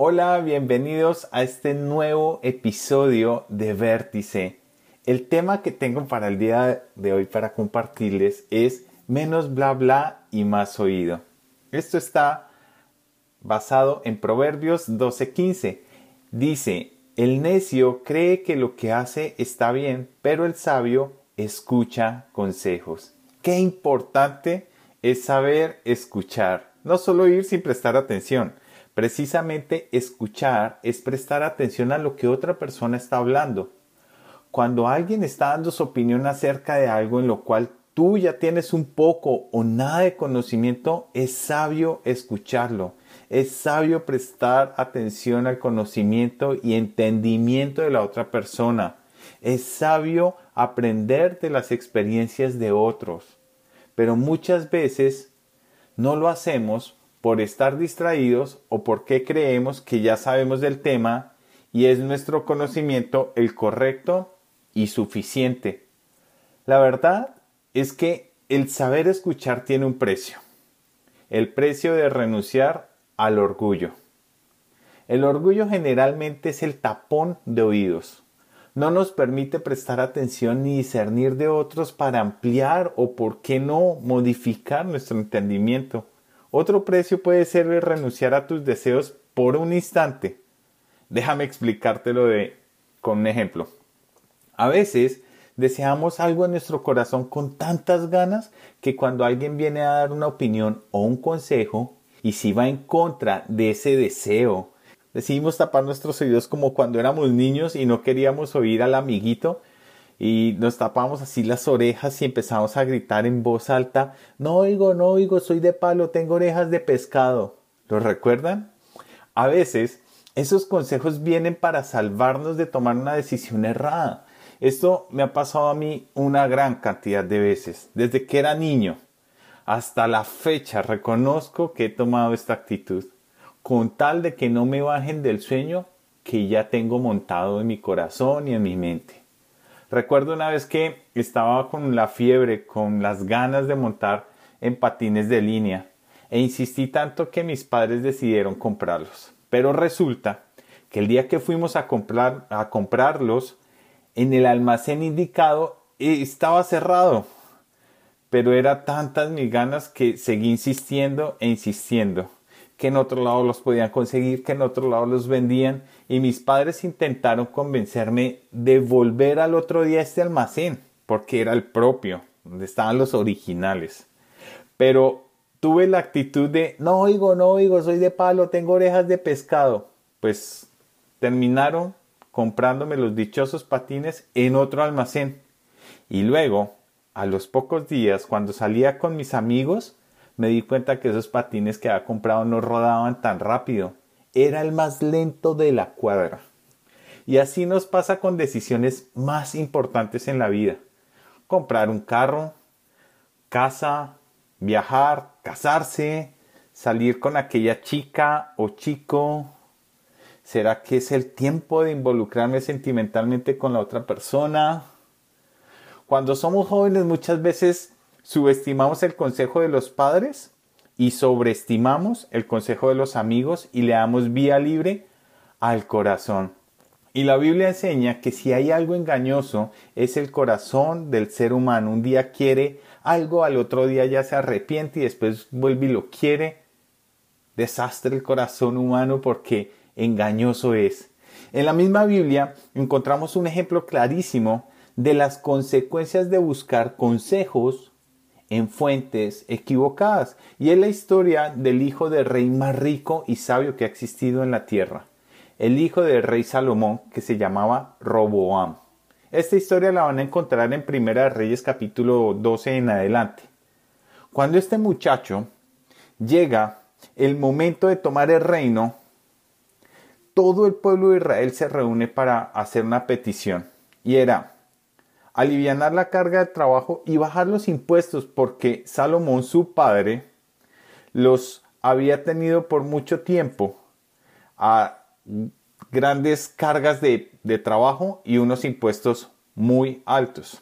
Hola, bienvenidos a este nuevo episodio de Vértice. El tema que tengo para el día de hoy para compartirles es menos bla bla y más oído. Esto está basado en Proverbios 12:15. Dice, el necio cree que lo que hace está bien, pero el sabio escucha consejos. Qué importante es saber escuchar, no solo oír sin prestar atención. Precisamente escuchar es prestar atención a lo que otra persona está hablando. Cuando alguien está dando su opinión acerca de algo en lo cual tú ya tienes un poco o nada de conocimiento, es sabio escucharlo. Es sabio prestar atención al conocimiento y entendimiento de la otra persona. Es sabio aprender de las experiencias de otros. Pero muchas veces no lo hacemos por estar distraídos o porque creemos que ya sabemos del tema y es nuestro conocimiento el correcto y suficiente. La verdad es que el saber escuchar tiene un precio. El precio de renunciar al orgullo. El orgullo generalmente es el tapón de oídos. No nos permite prestar atención ni discernir de otros para ampliar o, por qué no, modificar nuestro entendimiento. Otro precio puede ser renunciar a tus deseos por un instante. Déjame explicártelo con un ejemplo. A veces deseamos algo en nuestro corazón con tantas ganas que cuando alguien viene a dar una opinión o un consejo y si va en contra de ese deseo, decidimos tapar nuestros oídos como cuando éramos niños y no queríamos oír al amiguito y nos tapamos así las orejas y empezamos a gritar en voz alta, no oigo, no oigo, soy de palo, tengo orejas de pescado. ¿Lo recuerdan? A veces esos consejos vienen para salvarnos de tomar una decisión errada. Esto me ha pasado a mí una gran cantidad de veces, desde que era niño. Hasta la fecha reconozco que he tomado esta actitud, con tal de que no me bajen del sueño que ya tengo montado en mi corazón y en mi mente. Recuerdo una vez que estaba con la fiebre, con las ganas de montar en patines de línea, e insistí tanto que mis padres decidieron comprarlos. Pero resulta que el día que fuimos a, comprar, a comprarlos, en el almacén indicado eh, estaba cerrado. Pero era tantas mis ganas que seguí insistiendo e insistiendo que en otro lado los podían conseguir, que en otro lado los vendían, y mis padres intentaron convencerme de volver al otro día a este almacén, porque era el propio, donde estaban los originales. Pero tuve la actitud de, no oigo, no oigo, soy de palo, tengo orejas de pescado. Pues terminaron comprándome los dichosos patines en otro almacén. Y luego, a los pocos días, cuando salía con mis amigos, me di cuenta que esos patines que había comprado no rodaban tan rápido. Era el más lento de la cuadra. Y así nos pasa con decisiones más importantes en la vida. Comprar un carro, casa, viajar, casarse, salir con aquella chica o chico. ¿Será que es el tiempo de involucrarme sentimentalmente con la otra persona? Cuando somos jóvenes muchas veces subestimamos el consejo de los padres y sobreestimamos el consejo de los amigos y le damos vía libre al corazón. Y la Biblia enseña que si hay algo engañoso es el corazón del ser humano. Un día quiere algo, al otro día ya se arrepiente y después vuelve y lo quiere. Desastre el corazón humano porque engañoso es. En la misma Biblia encontramos un ejemplo clarísimo de las consecuencias de buscar consejos en fuentes equivocadas. Y es la historia del hijo del rey más rico y sabio que ha existido en la tierra, el hijo del rey Salomón que se llamaba Roboam. Esta historia la van a encontrar en Primera de Reyes capítulo 12 en adelante. Cuando este muchacho llega el momento de tomar el reino, todo el pueblo de Israel se reúne para hacer una petición. Y era, alivianar la carga de trabajo y bajar los impuestos porque Salomón, su padre, los había tenido por mucho tiempo a grandes cargas de, trabajo y unos impuestos muy altos.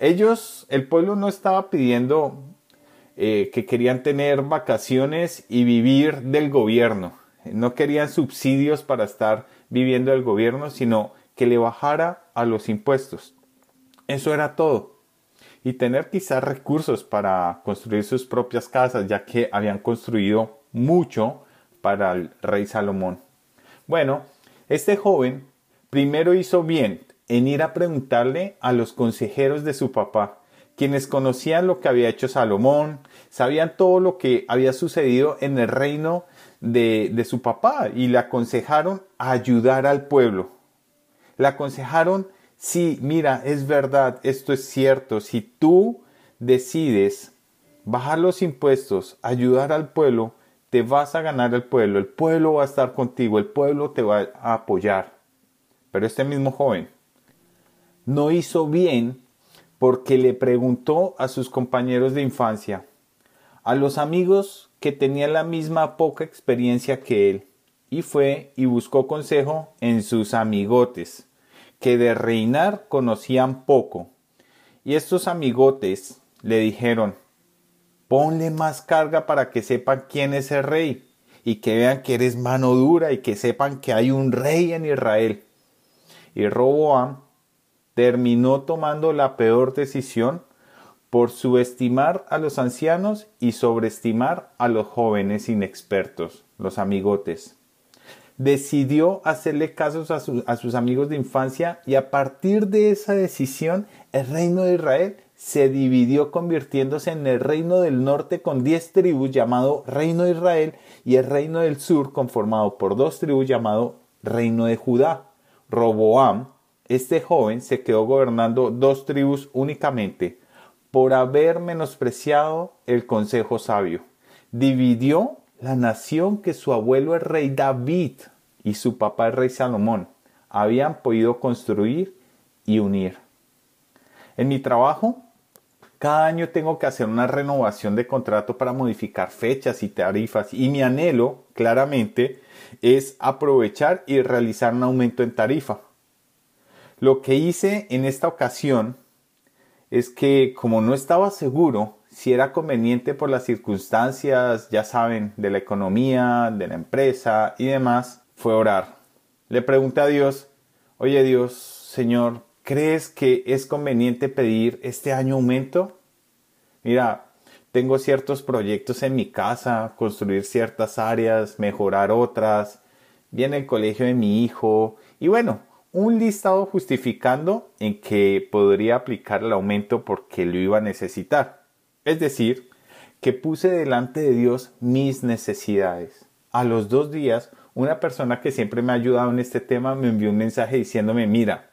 Ellos, el pueblo no estaba pidiendo eh, que querían tener vacaciones y vivir del gobierno. no querían subsidios para estar viviendo el gobierno, sino que le bajara a los impuestos. Eso era todo. Y tener quizás recursos para construir sus propias casas, ya que habían construido mucho para el rey Salomón. Bueno, este joven primero hizo bien en ir a preguntarle a los consejeros de su papá, quienes conocían lo que había hecho Salomón, sabían todo lo que había sucedido en el reino de, de su papá y le aconsejaron ayudar al pueblo. Le aconsejaron, sí, mira, es verdad, esto es cierto, si tú decides bajar los impuestos, ayudar al pueblo, te vas a ganar el pueblo, el pueblo va a estar contigo, el pueblo te va a apoyar. Pero este mismo joven no hizo bien porque le preguntó a sus compañeros de infancia, a los amigos que tenían la misma poca experiencia que él, y fue y buscó consejo en sus amigotes, que de reinar conocían poco. Y estos amigotes le dijeron, ponle más carga para que sepan quién es el rey, y que vean que eres mano dura y que sepan que hay un rey en Israel. Y Roboam terminó tomando la peor decisión por subestimar a los ancianos y sobreestimar a los jóvenes inexpertos, los amigotes. Decidió hacerle casos a, sus amigos de infancia y a partir de esa decisión el reino de Israel se dividió convirtiéndose en el reino del norte con diez tribus llamado Reino de Israel y el reino del sur conformado por dos tribus llamado Reino de Judá. Roboam este joven se quedó gobernando dos tribus únicamente por haber menospreciado el consejo sabio. Dividió la nación que su abuelo el rey David y su papá el rey Salomón habían podido construir y unir. En mi trabajo, cada año tengo que hacer una renovación de contrato para modificar fechas y tarifas y mi anhelo, claramente, es aprovechar y realizar un aumento en tarifa. Lo que hice en esta ocasión es que como no estaba seguro si era conveniente por las circunstancias, ya saben, de la economía, de la empresa y demás, fue orar. Le pregunté a Dios, oye Dios, Señor, ¿crees que es conveniente pedir este año aumento? Mira, tengo ciertos proyectos en mi casa, construir ciertas áreas, mejorar otras, viene el colegio de mi hijo y bueno, un listado justificando en que podría aplicar el aumento porque lo iba a necesitar. Es decir, que puse delante de Dios mis necesidades. A los dos días, una persona que siempre me ha ayudado en este tema me envió un mensaje diciéndome, mira,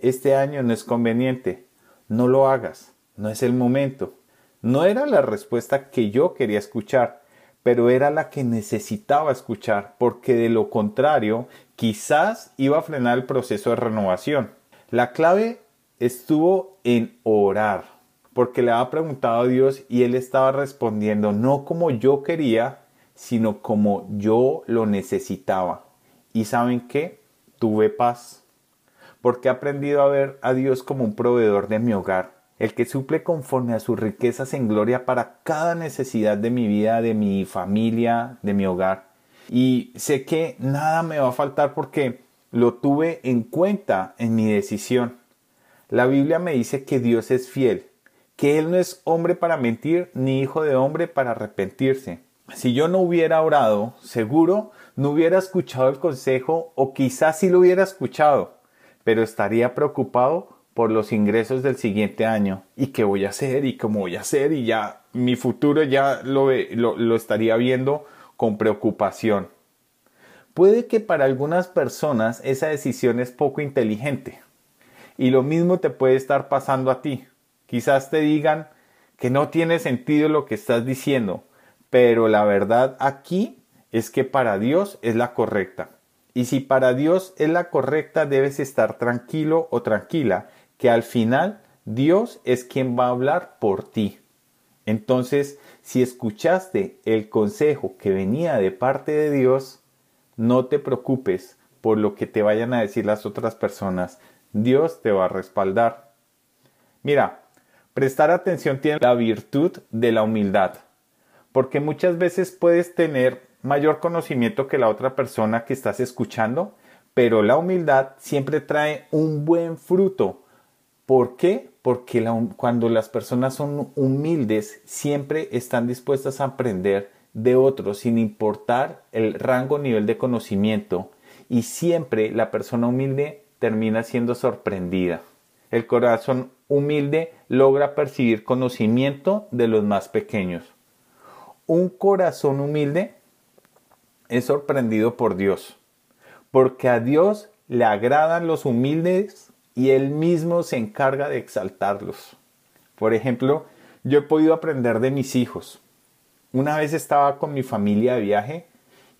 este año no es conveniente, no lo hagas, no es el momento. No era la respuesta que yo quería escuchar, pero era la que necesitaba escuchar, porque de lo contrario quizás iba a frenar el proceso de renovación. La clave estuvo en orar, porque le había preguntado a Dios y él estaba respondiendo no como yo quería, sino como yo lo necesitaba. ¿Y saben qué? Tuve paz, porque he aprendido a ver a Dios como un proveedor de mi hogar el que suple conforme a sus riquezas en gloria para cada necesidad de mi vida, de mi familia, de mi hogar. Y sé que nada me va a faltar porque lo tuve en cuenta en mi decisión. La Biblia me dice que Dios es fiel, que Él no es hombre para mentir, ni hijo de hombre para arrepentirse. Si yo no hubiera orado, seguro no hubiera escuchado el consejo o quizás sí lo hubiera escuchado, pero estaría preocupado por los ingresos del siguiente año y qué voy a hacer y cómo voy a hacer y ya mi futuro ya lo, lo, lo estaría viendo con preocupación. Puede que para algunas personas esa decisión es poco inteligente y lo mismo te puede estar pasando a ti. Quizás te digan que no tiene sentido lo que estás diciendo, pero la verdad aquí es que para Dios es la correcta. Y si para Dios es la correcta, debes estar tranquilo o tranquila que al final Dios es quien va a hablar por ti. Entonces, si escuchaste el consejo que venía de parte de Dios, no te preocupes por lo que te vayan a decir las otras personas. Dios te va a respaldar. Mira, prestar atención tiene la virtud de la humildad, porque muchas veces puedes tener mayor conocimiento que la otra persona que estás escuchando, pero la humildad siempre trae un buen fruto. ¿Por qué? Porque cuando las personas son humildes, siempre están dispuestas a aprender de otros sin importar el rango o nivel de conocimiento y siempre la persona humilde termina siendo sorprendida. El corazón humilde logra percibir conocimiento de los más pequeños. Un corazón humilde es sorprendido por Dios, porque a Dios le agradan los humildes y Él mismo se encarga de exaltarlos. Por ejemplo, yo he podido aprender de mis hijos. Una vez estaba con mi familia de viaje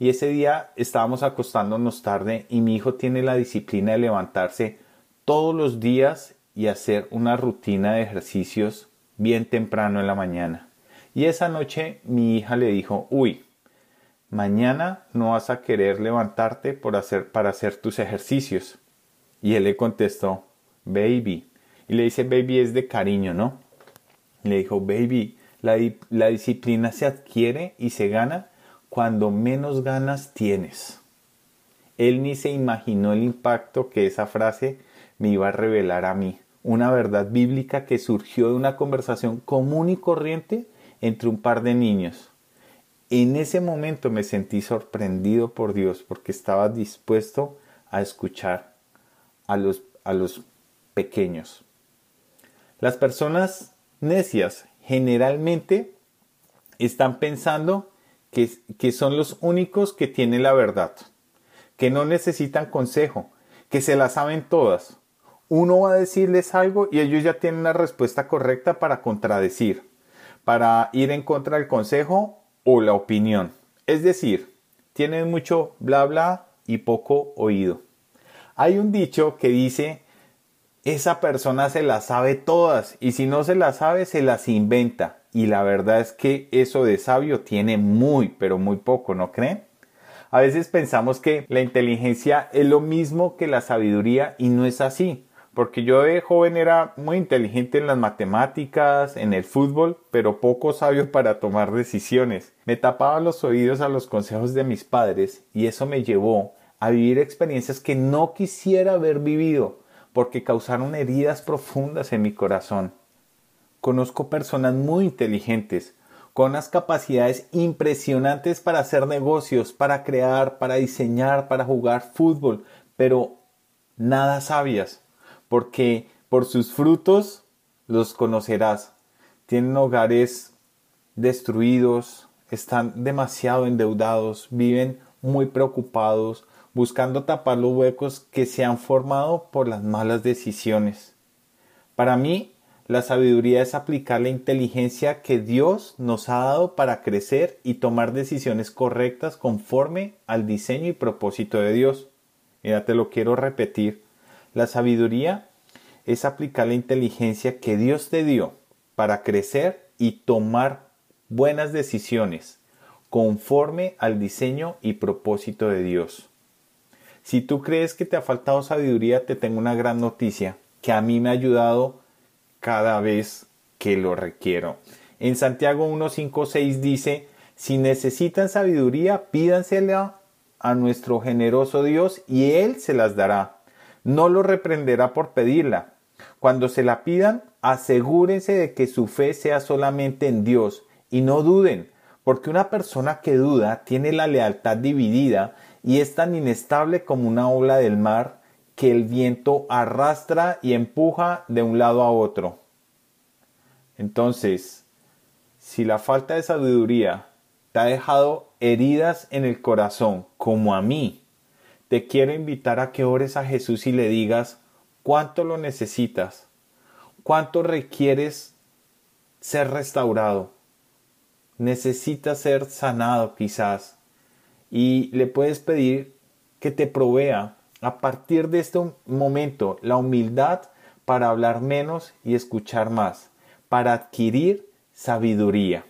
y ese día estábamos acostándonos tarde y mi hijo tiene la disciplina de levantarse todos los días y hacer una rutina de ejercicios bien temprano en la mañana. Y esa noche mi hija le dijo, uy, mañana no vas a querer levantarte por hacer, para hacer tus ejercicios. Y él le contestó, baby. Y le dice, baby es de cariño, ¿no? le dijo, baby, la, la disciplina se adquiere y se gana cuando menos ganas tienes. Él ni se imaginó el impacto que esa frase me iba a revelar a mí. Una verdad bíblica que surgió de una conversación común y corriente entre un par de niños. En ese momento me sentí sorprendido por Dios porque estaba dispuesto a escuchar a los, a los pequeños. Las personas necias generalmente están pensando que, que son los únicos que tienen la verdad, que no necesitan consejo, que se la saben todas. Uno va a decirles algo y ellos ya tienen la respuesta correcta para contradecir, para ir en contra del consejo o la opinión. Es decir, tienen mucho bla bla y poco oído. Hay un dicho que dice esa persona se las sabe todas y si no se las sabe se las inventa y la verdad es que eso de sabio tiene muy pero muy poco, ¿no creen? A veces pensamos que la inteligencia es lo mismo que la sabiduría y no es así, porque yo de joven era muy inteligente en las matemáticas, en el fútbol, pero poco sabio para tomar decisiones. Me tapaba los oídos a los consejos de mis padres y eso me llevó a vivir experiencias que no quisiera haber vivido porque causaron heridas profundas en mi corazón. Conozco personas muy inteligentes, con unas capacidades impresionantes para hacer negocios, para crear, para diseñar, para jugar fútbol, pero nada sabias, porque por sus frutos los conocerás. Tienen hogares destruidos, están demasiado endeudados, viven muy preocupados, buscando tapar los huecos que se han formado por las malas decisiones. Para mí, la sabiduría es aplicar la inteligencia que Dios nos ha dado para crecer y tomar decisiones correctas conforme al diseño y propósito de Dios. Mira, te lo quiero repetir. La sabiduría es aplicar la inteligencia que Dios te dio para crecer y tomar buenas decisiones conforme al diseño y propósito de Dios. Si tú crees que te ha faltado sabiduría, te tengo una gran noticia que a mí me ha ayudado cada vez que lo requiero. En Santiago 1.5.6 dice, si necesitan sabiduría, pídansela a nuestro generoso Dios y Él se las dará. No lo reprenderá por pedirla. Cuando se la pidan, asegúrense de que su fe sea solamente en Dios y no duden, porque una persona que duda tiene la lealtad dividida y es tan inestable como una ola del mar que el viento arrastra y empuja de un lado a otro. Entonces, si la falta de sabiduría te ha dejado heridas en el corazón, como a mí, te quiero invitar a que ores a Jesús y le digas cuánto lo necesitas, cuánto requieres ser restaurado, necesitas ser sanado quizás. Y le puedes pedir que te provea a partir de este momento la humildad para hablar menos y escuchar más, para adquirir sabiduría.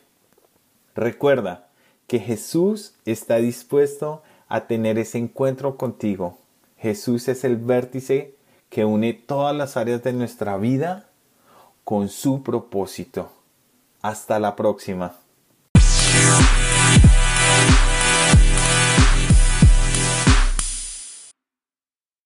Recuerda que Jesús está dispuesto a tener ese encuentro contigo. Jesús es el vértice que une todas las áreas de nuestra vida con su propósito. Hasta la próxima.